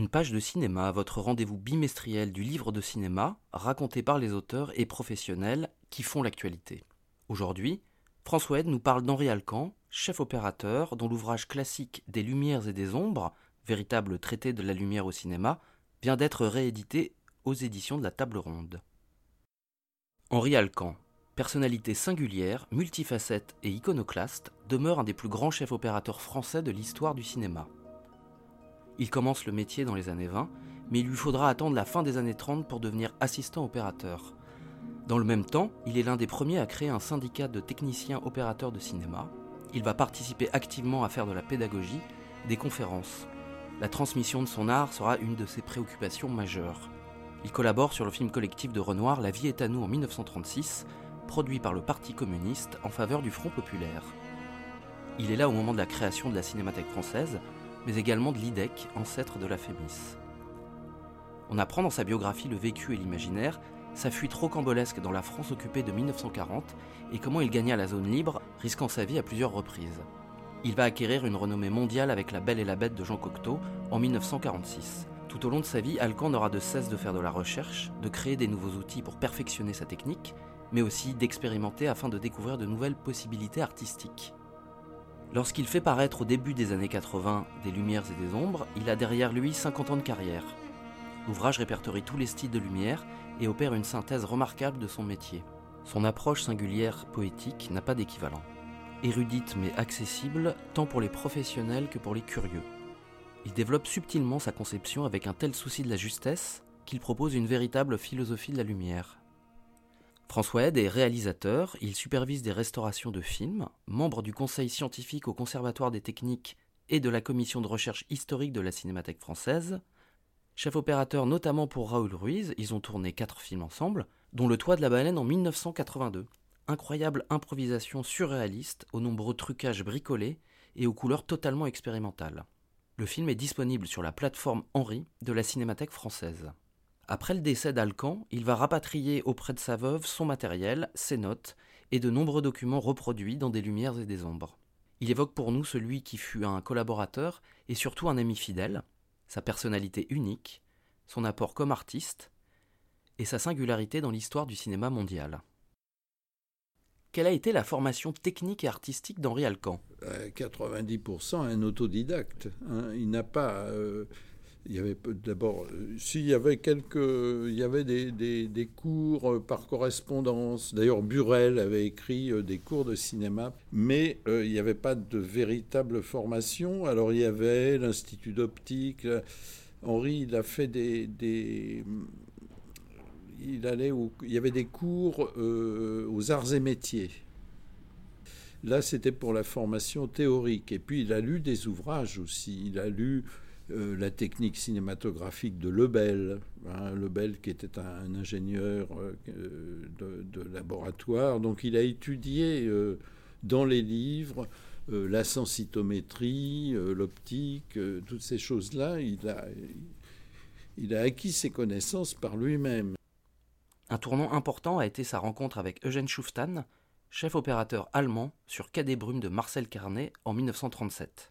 Une page de cinéma, votre rendez-vous bimestriel du livre de cinéma, raconté par les auteurs et professionnels qui font l'actualité. Aujourd'hui, François Ed nous parle d'Henri Alcan, chef opérateur dont l'ouvrage classique Des Lumières et des Ombres, véritable traité de la lumière au cinéma, vient d'être réédité aux éditions de la Table Ronde. Henri Alcan, personnalité singulière, multifacette et iconoclaste, demeure un des plus grands chefs opérateurs français de l'histoire du cinéma. Il commence le métier dans les années 20, mais il lui faudra attendre la fin des années 30 pour devenir assistant opérateur. Dans le même temps, il est l'un des premiers à créer un syndicat de techniciens opérateurs de cinéma. Il va participer activement à faire de la pédagogie, des conférences. La transmission de son art sera une de ses préoccupations majeures. Il collabore sur le film collectif de Renoir La vie est à nous en 1936, produit par le Parti communiste en faveur du Front populaire. Il est là au moment de la création de la Cinémathèque française, mais également de l'IDEC, ancêtre de la FEMIS. On apprend dans sa biographie le vécu et l'imaginaire, sa fuite rocambolesque dans la France occupée de 1940 et comment il gagna la zone libre, risquant sa vie à plusieurs reprises. Il va acquérir une renommée mondiale avec La Belle et la Bête de Jean Cocteau en 1946. Tout au long de sa vie, Alcan n'aura de cesse de faire de la recherche, de créer des nouveaux outils pour perfectionner sa technique, mais aussi d'expérimenter afin de découvrir de nouvelles possibilités artistiques. Lorsqu'il fait paraître au début des années 80 des lumières et des ombres, il a derrière lui 50 ans de carrière. L'ouvrage répertorie tous les styles de lumière et opère une synthèse remarquable de son métier. Son approche singulière poétique n'a pas d'équivalent. Érudite mais accessible tant pour les professionnels que pour les curieux. Il développe subtilement sa conception avec un tel souci de la justesse qu'il propose une véritable philosophie de la lumière. François Ed est réalisateur, il supervise des restaurations de films, membre du conseil scientifique au Conservatoire des techniques et de la commission de recherche historique de la Cinémathèque française. Chef opérateur notamment pour Raoul Ruiz, ils ont tourné quatre films ensemble, dont Le Toit de la baleine en 1982. Incroyable improvisation surréaliste, aux nombreux trucages bricolés et aux couleurs totalement expérimentales. Le film est disponible sur la plateforme Henri de la Cinémathèque française. Après le décès d'Alcan, il va rapatrier auprès de sa veuve son matériel, ses notes et de nombreux documents reproduits dans des lumières et des ombres. Il évoque pour nous celui qui fut un collaborateur et surtout un ami fidèle, sa personnalité unique, son apport comme artiste et sa singularité dans l'histoire du cinéma mondial. Quelle a été la formation technique et artistique d'Henri Alcan? À 90% un autodidacte. hein. Il n'a pas. euh, il y avait d'abord, euh, s'il y avait quelques, il y avait des, des- cours euh, par correspondance. D'ailleurs, Burel avait écrit euh, des cours de cinéma, mais il n'y avait pas de véritable formation. Alors, il y avait l'institut d'optique. Henri, il a fait des, des- il allait au- il y avait des cours aux arts et métiers. Là, c'était pour la formation théorique. Et puis, il a lu des ouvrages aussi. Il a lu euh, la technique cinématographique de Lebel. hein, Lebel, qui était un, ingénieur euh, de, laboratoire. Donc, il a étudié euh, dans les livres la sensitométrie, l'optique, toutes ces choses-là. Il a, il a acquis ses connaissances par lui-même. Un tournant important a été sa rencontre avec Eugène Schuftan, chef opérateur allemand sur Quai des Brumes de Marcel Carnet en 1937.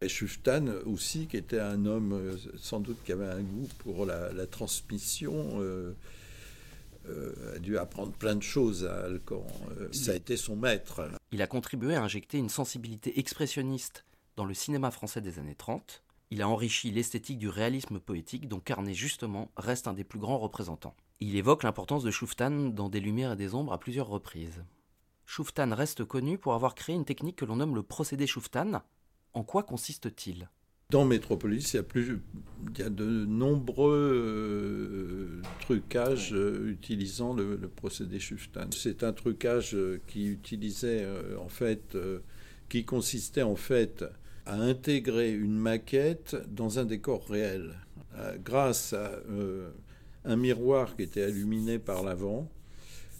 Et Schuftan aussi, qui était un homme euh, sans doute qui avait un goût pour la, la transmission, euh, euh, a dû apprendre plein de choses à Alcan. Euh, ça a été son maître. Il a contribué à injecter une sensibilité expressionniste dans le cinéma français des années 30. Il a enrichi l'esthétique du réalisme poétique dont Carnet justement reste un des plus grands représentants. Il évoque l'importance de Schuftan dans Des Lumières et des Ombres à plusieurs reprises. Schuftan reste connu pour avoir créé une technique que l'on nomme le procédé Schuftan. En quoi consiste-t-il? Dans Métropolis, il y a, plus, il y a de nombreux euh, trucages euh, utilisant le, le procédé Schuftan. C'est un trucage euh, qui utilisait euh, en fait qui consistait en fait à intégrer une maquette dans un décor réel, grâce à un miroir qui était illuminé par l'avant,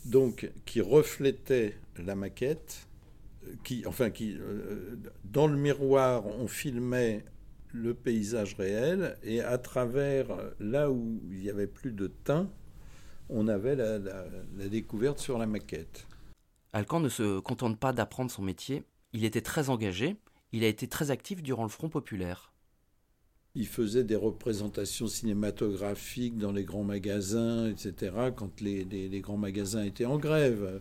donc qui reflétait la maquette, qui, enfin, qui, euh, dans le miroir, on filmait le paysage réel et à travers là où il y avait plus de teint, on avait la, la découverte sur la maquette. Alcan ne se contente pas d'apprendre son métier, il était très engagé, il a été très actif durant le Front populaire. Il faisait des représentations cinématographiques dans les grands magasins, etc., quand les, les, grands magasins étaient en grève.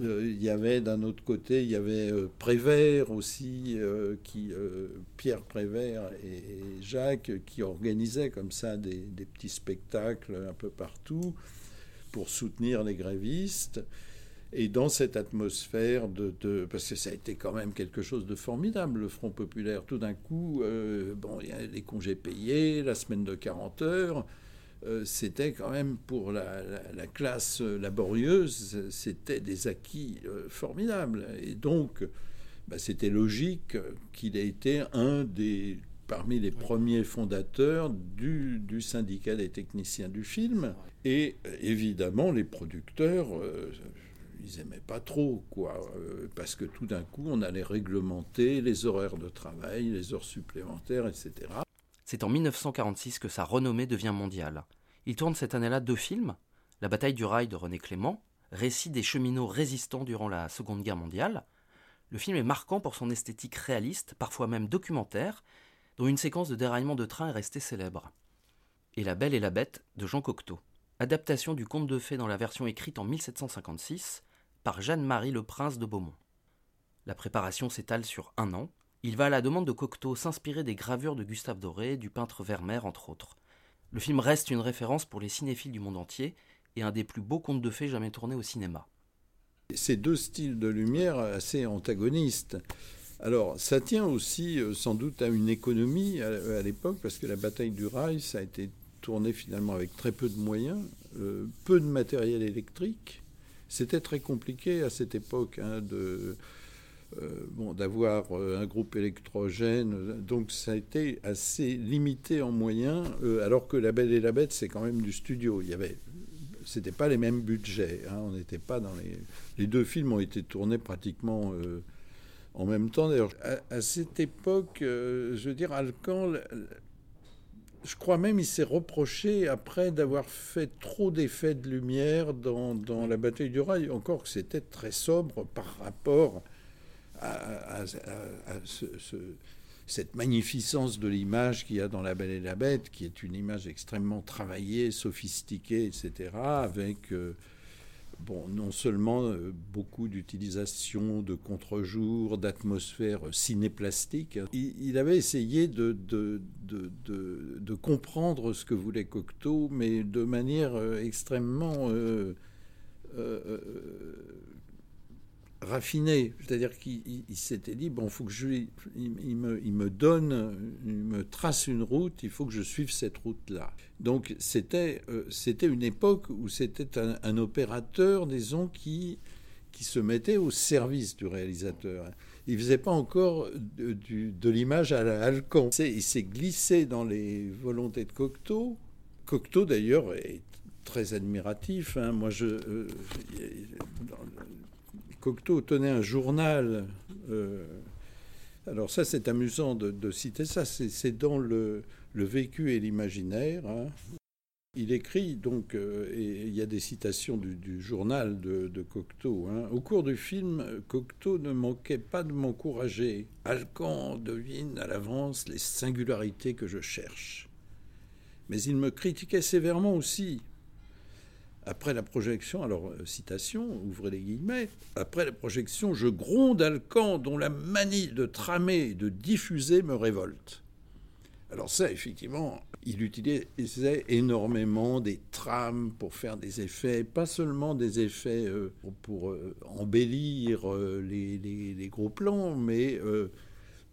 Euh, il y avait d'un autre côté, il y avait euh, Prévert aussi, euh, qui, Pierre Prévert et, Jacques, qui organisaient comme ça des, petits spectacles un peu partout pour soutenir les grévistes. Et dans cette atmosphère de, Parce que ça a été quand même quelque chose de formidable, le Front populaire. Tout d'un coup, bon, il y a les congés payés, la semaine de 40 heures. Euh, c'était quand même pour la, classe laborieuse, c'était des acquis euh, formidables. Et donc, bah, c'était logique qu'il ait été un des parmi les premiers fondateurs du, du, syndicat des techniciens du film. Et évidemment, les producteurs ils aimaient pas trop, quoi, euh, parce que tout d'un coup, on allait réglementer les horaires de travail, les heures supplémentaires, etc. C'est en 1946 que sa renommée devient mondiale. Il tourne cette année-là deux films La bataille du rail de René Clément, récit des cheminots résistants durant la Seconde Guerre mondiale. Le film est marquant pour son esthétique réaliste, parfois même documentaire, dont une séquence de déraillement de train est restée célèbre. Et La Belle et la Bête de Jean Cocteau. Adaptation du conte de fées dans la version écrite en 1756, par Jeanne-Marie le Prince de Beaumont. La préparation s'étale sur un an. Il va à la demande de Cocteau s'inspirer des gravures de Gustave Doré, du peintre Vermeer entre autres. Le film reste une référence pour les cinéphiles du monde entier et un des plus beaux contes de fées jamais tournés au cinéma. Ces deux styles de lumière assez antagonistes. Alors, ça tient aussi euh, sans doute à une économie à, l'époque, parce que la bataille du rail, ça a été tourné finalement avec très peu de moyens, euh, peu de matériel électrique, c'était très compliqué à cette époque hein, de, euh, bon, d'avoir euh, un groupe électrogène. Donc ça a été assez limité en moyens, euh, alors que La Belle et la Bête, c'est quand même du studio. Il y avait, c'était pas les mêmes budgets. Hein. on n'était pas dans les. Les deux films ont été tournés pratiquement en même temps. D'ailleurs, à, cette époque, je veux dire, Alcan je crois même il s'est reproché après d'avoir fait trop d'effets de lumière dans, dans, la bataille du rail, encore que c'était très sobre par rapport à, cette magnificence de l'image qu'il y a dans La Belle et la Bête, qui est une image extrêmement travaillée, sophistiquée, etc., avec... Euh, bon, non seulement euh, beaucoup d'utilisation de contre-jour, d'atmosphère cinéplastique, il, avait essayé de, comprendre ce que voulait Cocteau, mais de manière euh, extrêmement raffiné. C'est-à-dire qu'il s'était dit, bon, faut que je, il, me, donne, il me trace une route, il faut que je suive cette route-là. Donc c'était euh, c'était une époque où c'était un, opérateur, disons, qui, qui se mettait au service du réalisateur. Il faisait pas encore de, l'image à la. Il s'est glissé dans les volontés de Cocteau. Cocteau, d'ailleurs, est très admiratif. Hein. Moi, je, euh, Cocteau tenait un journal. Euh, alors ça, c'est amusant de, citer ça. C'est dans le, vécu et l'imaginaire. Hein. Il écrit donc, euh, et il y a des citations du, journal de, Cocteau. Hein. Au cours du film, Cocteau ne manquait pas de m'encourager. Alcan devine à l'avance les singularités que je cherche. Mais il me critiquait sévèrement aussi. Après la projection, alors euh, citation, ouvrez les guillemets, après la projection, je gronde Alcan dont la manie de tramer et de diffuser me révolte. Alors ça, effectivement, il utilisait énormément des trames pour faire des effets, pas seulement des effets euh, pour, euh, embellir les, les, gros plans, mais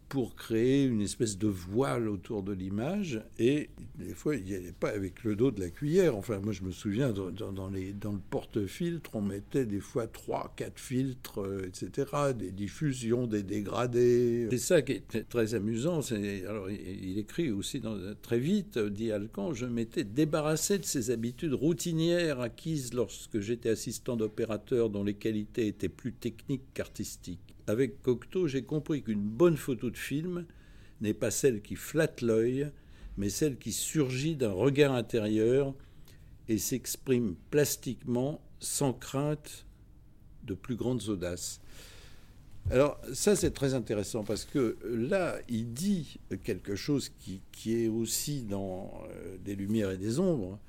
pour créer une espèce de voile autour de l'image. Et des fois, il n'y avait pas avec le dos de la cuillère. Enfin, moi, je me souviens, dans, le porte-filtre, on mettait des fois trois, quatre filtres, euh, etc., des diffusions, des dégradés. C'est ça qui est très amusant. Alors, il écrit aussi très vite, dit Alcan, je m'étais débarrassé de ces habitudes routinières acquises lorsque j'étais assistant d'opérateur dont les qualités étaient plus techniques qu'artistiques avec Cocteau, j'ai compris qu'une bonne photo de film n'est pas celle qui flatte l'œil, mais celle qui surgit d'un regard intérieur et s'exprime plastiquement sans crainte de plus grandes audaces. Alors ça c'est très intéressant parce que là il dit quelque chose qui, est aussi dans euh, des lumières et des ombres,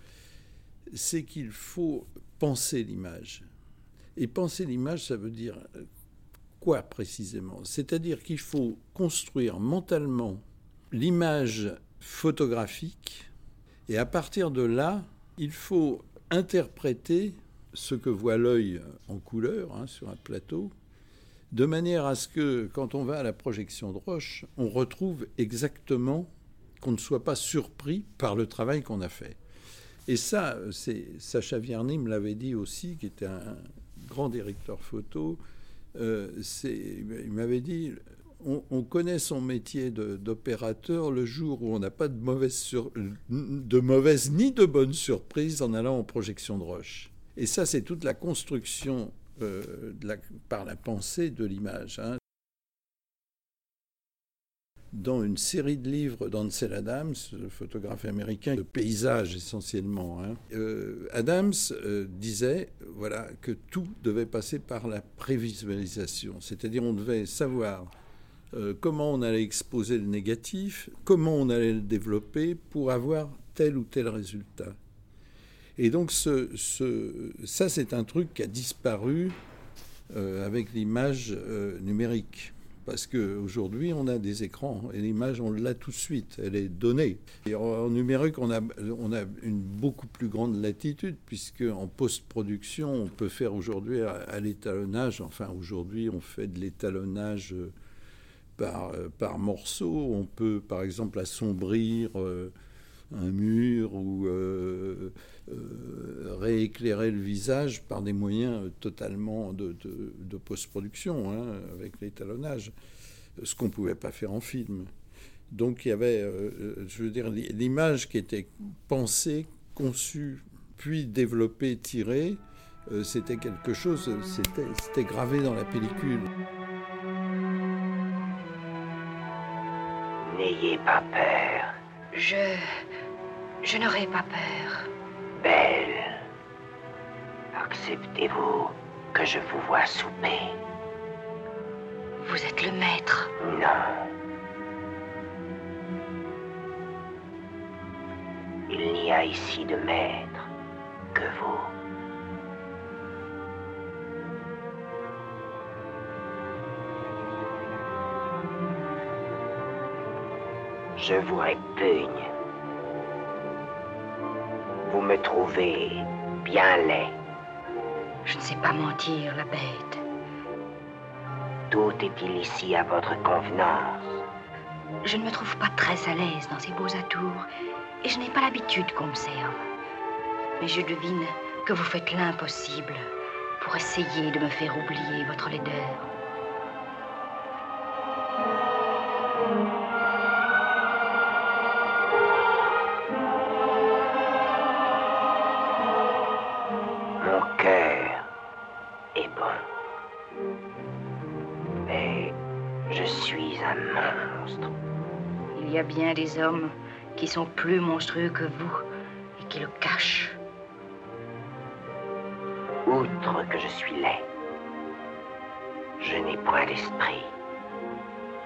c'est qu'il faut penser l'image. Et penser l'image ça veut dire quoi précisément? C'est-à-dire qu'il faut construire mentalement l'image photographique et à partir de là, il faut interpréter ce que voit l'œil en couleur hein, sur un plateau, de manière à ce que quand on va à la projection de Roche, on retrouve exactement qu'on ne soit pas surpris par le travail qu'on a fait. Et ça, c'est Sacha Vierny me l'avait dit aussi, qui était un grand directeur photo, euh, il m'avait dit, on, connaît son métier d'opérateur le jour où on n'a pas de mauvaise, ni de bonne surprise en allant en projection de roche. Et ça, c'est toute la construction euh, par la pensée de l'image. Hein dans une série de livres d'Ansel Adams, photographe américain de paysages essentiellement. Hein. Euh, Adams euh, disait voilà, que tout devait passer par la prévisualisation, c'est-à-dire on devait savoir euh, comment on allait exposer le négatif, comment on allait le développer pour avoir tel ou tel résultat. Et donc ça, c'est un truc qui a disparu avec l'image numérique parce qu'aujourd'hui, on a des écrans et l'image, on l'a tout de suite, elle est donnée. Et en numérique, on a, une beaucoup plus grande latitude, puisque en post-production, on peut faire aujourd'hui à, l'étalonnage, enfin aujourd'hui, on fait de l'étalonnage euh, par, euh, par morceau, on peut par exemple assombrir. Euh, un mur ou euh, euh, rééclairer le visage par des moyens totalement de, post-production, hein, avec l'étalonnage, ce qu'on ne pouvait pas faire en film. Donc il y avait, euh, je veux dire, l'image qui était pensée, conçue, puis développée, tirée, c'était quelque chose, c'était gravé dans la pellicule. N'ayez pas peur. Je... Je n'aurai pas peur. Belle, acceptez-vous que je vous vois souper? Vous êtes le maître. Non. Il n'y a ici de maître que vous. Je vous répugne me trouvez bien laid. Je ne sais pas mentir, la bête. Tout est-il ici à votre convenance? Je ne me trouve pas très à l'aise dans ces beaux atours et je n'ai pas l'habitude qu'on me serve. Mais je devine que vous faites l'impossible pour essayer de me faire oublier votre laideur. Des hommes qui sont plus monstrueux que vous et qui le cachent. Outre que je suis laid, je n'ai point l'esprit.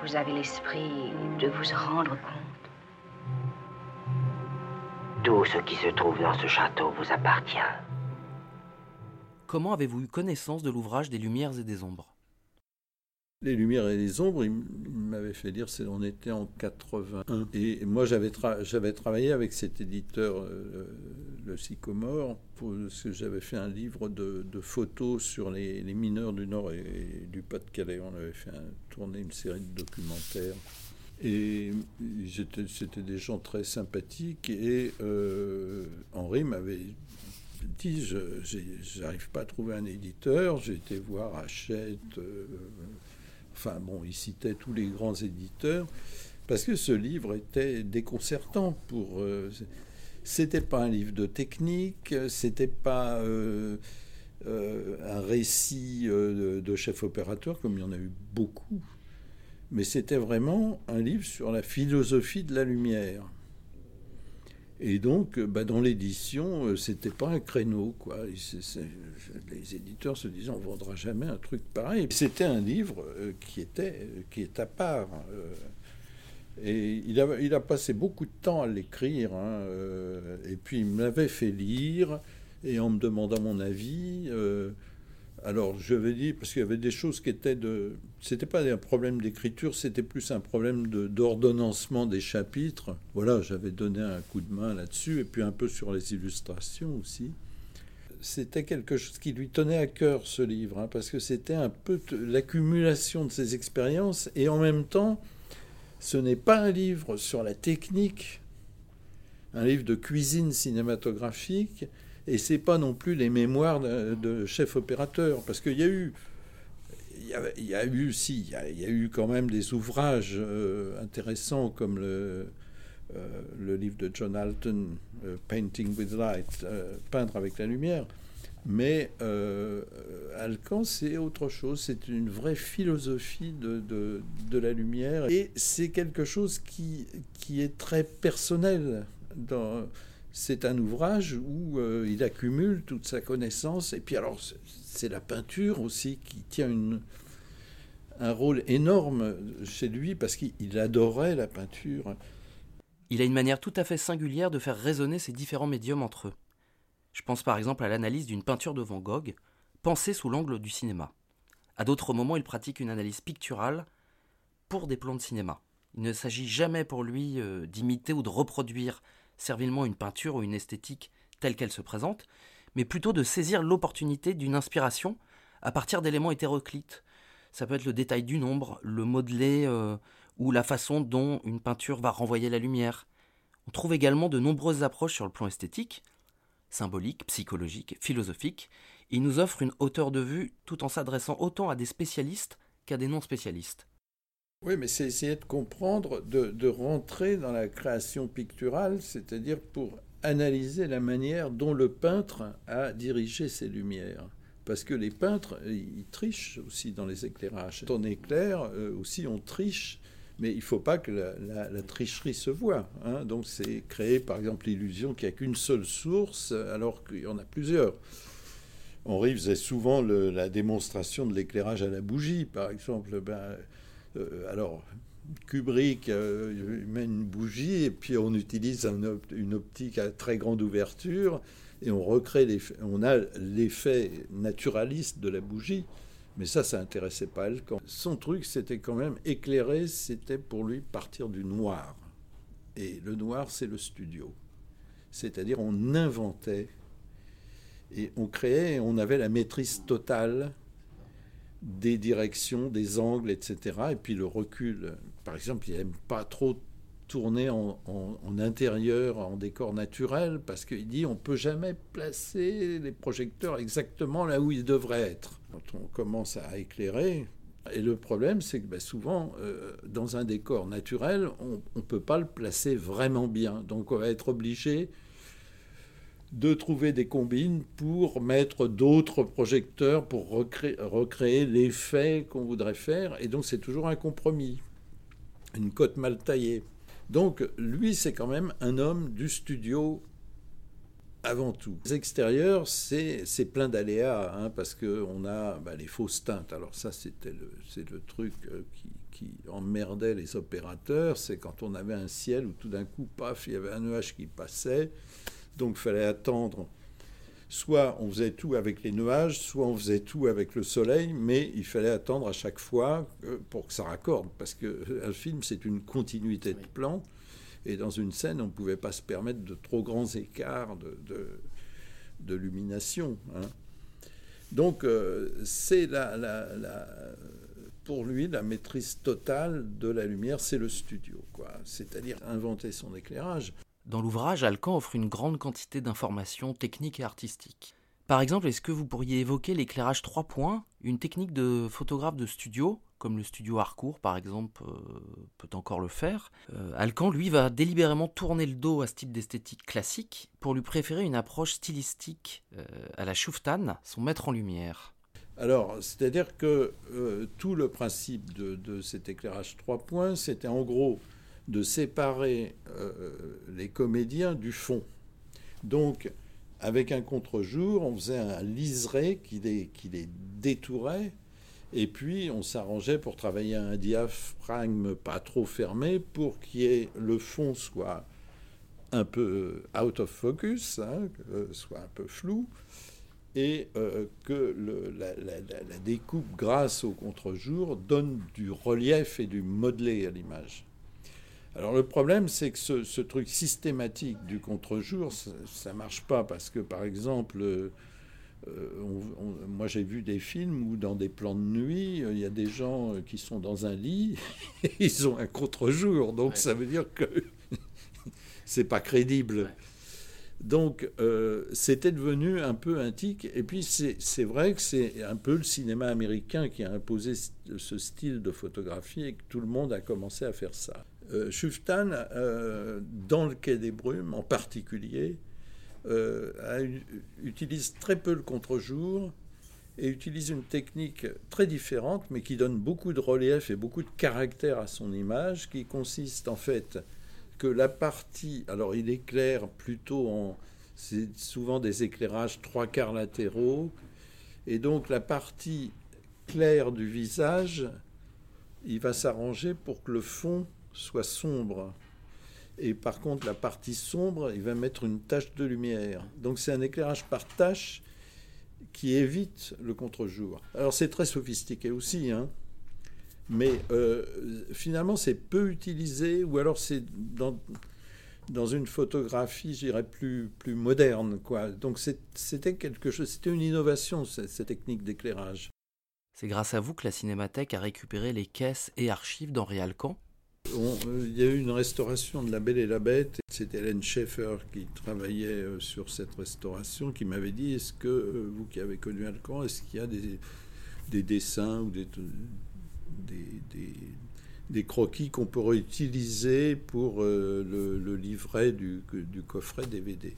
Vous avez l'esprit de vous rendre compte. Tout ce qui se trouve dans ce château vous appartient. Comment avez-vous eu connaissance de l'ouvrage des Lumières et des Ombres? Les Lumières et les Ombres, il fait dire, c'est, on était en 81. Et moi, j'avais, j'avais travaillé avec cet éditeur, euh, le Sycomore, parce que j'avais fait un livre de, photos sur les, mineurs du Nord et, du Pas-de-Calais. On avait fait tourner une série de documentaires. Et c'était des gens très sympathiques. Et euh, Henri m'avait dit, je n'arrive pas à trouver un éditeur. J'ai été voir Hachette. Euh, Enfin bon, il citait tous les grands éditeurs parce que ce livre était déconcertant pour. Euh, c'était pas un livre de technique, c'était pas euh, euh, un récit de, chef opérateur comme il y en a eu beaucoup, mais c'était vraiment un livre sur la philosophie de la lumière. Et donc, euh, bah, dans l'édition, euh, c'était pas un créneau, quoi. les éditeurs se disaient, on vendra jamais un truc pareil. C'était un livre euh, qui était, qui est à part. et il a, il a passé beaucoup de temps à l'écrire. Hein, et puis, il m'avait fait lire, et en me demandant mon avis, alors, je vais dire, parce qu'il y avait des choses qui étaient de. C'était pas un problème d'écriture, c'était plus un problème d'ordonnancement des chapitres. Voilà, j'avais donné un coup de main là-dessus, et puis un peu sur les illustrations aussi. C'était quelque chose qui lui tenait à cœur, ce livre, hein, parce que c'était un peu l'accumulation de ses expériences, et en même temps, ce n'est pas un livre sur la technique, un livre de cuisine cinématographique, et c'est pas non plus les mémoires de, chef opérateur, parce qu'il y a eu, il y, a, eu, si, il y a, eu quand même des ouvrages euh, intéressants comme le, euh, le livre de John Alton, euh, Painting with Light, peindre avec la lumière. Mais Alcan, c'est autre chose. C'est une vraie philosophie de, de, de la lumière. Et c'est quelque chose qui, qui est très personnel. Dans, c'est un ouvrage où euh, il accumule toute sa connaissance. Et puis alors, c'est la peinture aussi qui tient un rôle énorme chez lui parce qu'il adorait la peinture. Il a une manière tout à fait singulière de faire résonner ces différents médiums entre eux. Je pense par exemple à l'analyse d'une peinture de Van Gogh, pensée sous l'angle du cinéma. À d'autres moments, il pratique une analyse picturale pour des plans de cinéma. Il ne s'agit jamais pour lui euh, d'imiter ou de reproduire servilement une peinture ou une esthétique telle qu'elle se présente, mais plutôt de saisir l'opportunité d'une inspiration à partir d'éléments hétéroclites. Ça peut être le détail du nombre, le modelé euh, ou la façon dont une peinture va renvoyer la lumière. On trouve également de nombreuses approches sur le plan esthétique, symbolique, psychologique, philosophique. Il nous offre une hauteur de vue tout en s'adressant autant à des spécialistes qu'à des non-spécialistes. Oui, mais c'est essayer de comprendre, de, rentrer dans la création picturale, c'est-à-dire pour analyser la manière dont le peintre a dirigé ses lumières. Parce que les peintres, ils trichent aussi dans les éclairages. Quand on éclaire, euh, aussi on triche, mais il ne faut pas que la, tricherie se voie. Hein. Donc c'est créer par exemple l'illusion qu'il n'y a qu'une seule source alors qu'il y en a plusieurs. Henri faisait souvent la démonstration de l'éclairage à la bougie, par exemple. Ben, alors, Kubrick euh, met une bougie et puis on utilise une optique à très grande ouverture et on recrée on a l'effet naturaliste de la bougie. Mais ça, ça intéressait pas Alcan. Son truc, c'était quand même éclairer, c'était pour lui partir du noir. Et le noir, c'est le studio. C'est-à-dire, on inventait et on créait, on avait la maîtrise totale des directions, des angles, etc. Et puis le recul. Par exemple, il n'aime pas trop tourner en, intérieur, en décor naturel, parce qu'il dit on peut jamais placer les projecteurs exactement là où ils devraient être. Quand on commence à éclairer, et le problème, c'est que ben, souvent, euh, dans un décor naturel, on ne peut pas le placer vraiment bien. Donc on va être obligé de trouver des combines pour mettre d'autres projecteurs pour recréer, l'effet qu'on voudrait faire. Et donc c'est toujours un compromis, une cote mal taillée. Donc lui, c'est quand même un homme du studio avant tout. Les extérieurs, c'est plein d'aléas, hein, parce qu'on a bah, les fausses teintes. Alors ça, c'était le, le truc euh, qui, qui, emmerdait les opérateurs, c'est quand on avait un ciel où tout d'un coup, paf, il y avait un nuage qui passait donc il fallait attendre soit on faisait tout avec les nuages, soit on faisait tout avec le soleil, mais il fallait attendre à chaque fois euh, pour que ça raccorde, parce qu'un euh, film, c'est une continuité de plan, et dans une scène, on ne pouvait pas se permettre de trop grands écarts de, de, lumination. Hein. Donc, euh, c'est la, la, pour lui, la maîtrise totale de la lumière, c'est le studio, quoi. C'est-à-dire inventer son éclairage. Dans l'ouvrage, Alcan offre une grande quantité d'informations techniques et artistiques. Par exemple, est-ce que vous pourriez évoquer l'éclairage 3 points, une technique de photographe de studio, comme le studio Harcourt par exemple euh, peut encore le faire euh, Alcan, lui, va délibérément tourner le dos à ce type d'esthétique classique pour lui préférer une approche stylistique euh, à la Schuftan, son maître en lumière. Alors, c'est-à-dire que tout le principe de, de, cet éclairage 3 points, c'était en gros de séparer euh, les comédiens du fond. Donc, avec un contre-jour, on faisait un liseré qui les, détourait, et puis on s'arrangeait pour travailler un diaphragme pas trop fermé pour que le fond soit un peu out of focus, hein, soit un peu flou, et euh, que la, découpe grâce au contre-jour donne du relief et du modelé à l'image. Alors le problème, c'est que ce, truc systématique du contre-jour, ça ne marche pas parce que, par exemple, euh, moi j'ai vu des films où dans des plans de nuit, il y a des gens qui sont dans un lit, et ils ont un contre-jour, donc ça veut dire que c'est pas crédible. Donc euh, c'était devenu un peu un tic. Et puis c'est vrai que c'est un peu le cinéma américain qui a imposé ce style de photographie et que tout le monde a commencé à faire ça. Euh, Schuftan, euh, dans le Quai des Brumes en particulier, euh, utilise très peu le contre-jour et utilise une technique très différente, mais qui donne beaucoup de relief et beaucoup de caractère à son image, qui consiste en fait que la partie, alors il éclaire plutôt en, c'est souvent des éclairages trois quarts latéraux, et donc la partie claire du visage, il va s'arranger pour que le fond soit sombre. Et par contre, la partie sombre, il va mettre une tache de lumière. Donc c'est un éclairage par tache qui évite le contre-jour. Alors c'est très sophistiqué aussi, hein. mais euh, finalement c'est peu utilisé, ou alors c'est dans, dans une photographie, je dirais, plus, plus moderne. Quoi. Donc c'était quelque chose, c'était une innovation, cette, cette technique d'éclairage. C'est grâce à vous que la Cinémathèque a récupéré les caisses et archives d'Henri Alcan euh, il y a eu une restauration de La Belle et la Bête. C'est Hélène Schaeffer qui travaillait euh, sur cette restauration qui m'avait dit est-ce que euh, vous qui avez connu Alcan, est-ce qu'il y a des, des dessins ou des, croquis qu'on pourrait utiliser pour le, livret du, coffret DVD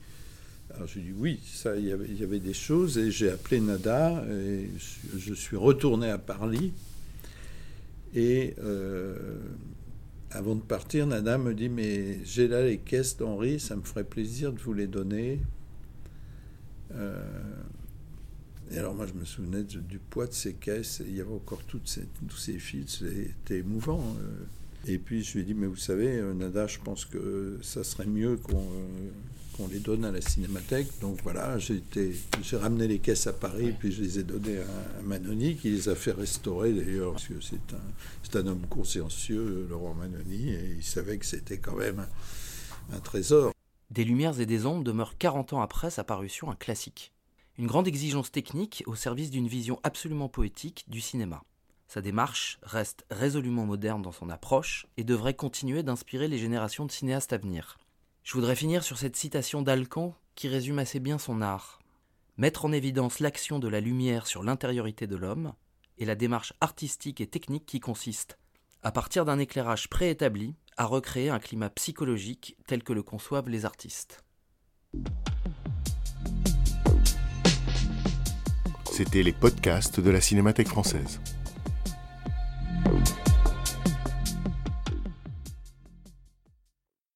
alors je dis oui, ça, il y, avait, il y avait des choses et j'ai appelé Nada et je suis retourné à Paris et avant de partir, Nana me dit Mais j'ai là les caisses d'Henri, ça me ferait plaisir de vous les donner. Euh, et alors, moi, je me souvenais du poids de ces caisses. Il y avait encore toutes ces, tous ces fils. C'était émouvant. Euh. Et puis, je lui ai dit Mais vous savez, euh, Nada, je pense que ça serait mieux qu'on qu'on les donne à la cinémathèque. Donc voilà, j'ai ramené les caisses à Paris, puis je les ai données à, Manoni, qui les a fait restaurer d'ailleurs, parce que c'est un, un homme consciencieux, Laurent Manoni, et il savait que c'était quand même un, trésor. Des lumières et des ombres demeurent 40 ans après sa parution un classique. Une grande exigence technique au service d'une vision absolument poétique du cinéma. Sa démarche reste résolument moderne dans son approche et devrait continuer d'inspirer les générations de cinéastes à venir. Je voudrais finir sur cette citation d'Alcan qui résume assez bien son art. Mettre en évidence l'action de la lumière sur l'intériorité de l'homme et la démarche artistique et technique qui consiste, à partir d'un éclairage préétabli, à recréer un climat psychologique tel que le conçoivent les artistes. C'était les podcasts de la Cinémathèque française.